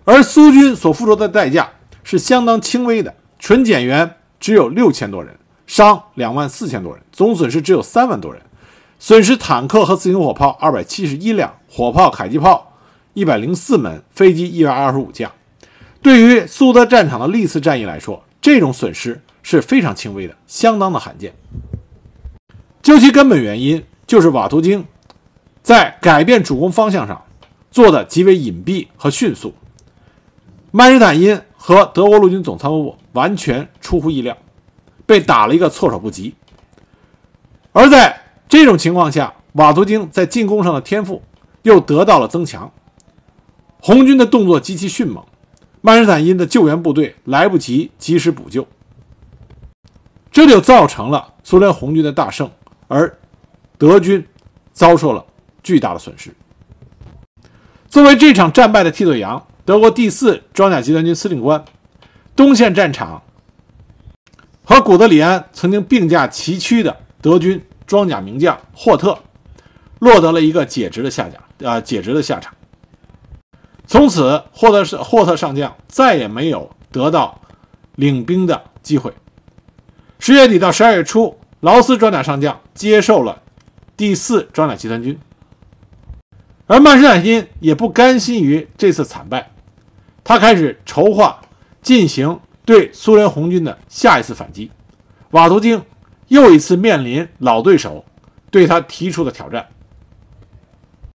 而苏军所付出的代价。是相当轻微的，纯减员只有六千多人，伤两万四千多人，总损失只有三万多人，损失坦克和自行火炮二百七十一辆，火炮、迫击炮一百零四门，飞机一百二十五架。对于苏德战场的历次战役来说，这种损失是非常轻微的，相当的罕见。究其根本原因，就是瓦图京在改变主攻方向上做的极为隐蔽和迅速，曼施坦因。和德国陆军总参谋部完全出乎意料，被打了一个措手不及。而在这种情况下，瓦图京在进攻上的天赋又得到了增强。红军的动作极其迅猛，曼施坦因的救援部队来不及及时补救，这就造成了苏联红军的大胜，而德军遭受了巨大的损失。作为这场战败的替罪羊。德国第四装甲集团军司令官，东线战场和古德里安曾经并驾齐驱的德军装甲名将霍特，落得了一个解职的下场。啊，解职的下场。从此，霍特是霍特上将再也没有得到领兵的机会。十月底到十二月初，劳斯装甲上将接受了第四装甲集团军，而曼施坦因也不甘心于这次惨败。他开始筹划进行对苏联红军的下一次反击，瓦图京又一次面临老对手对他提出的挑战。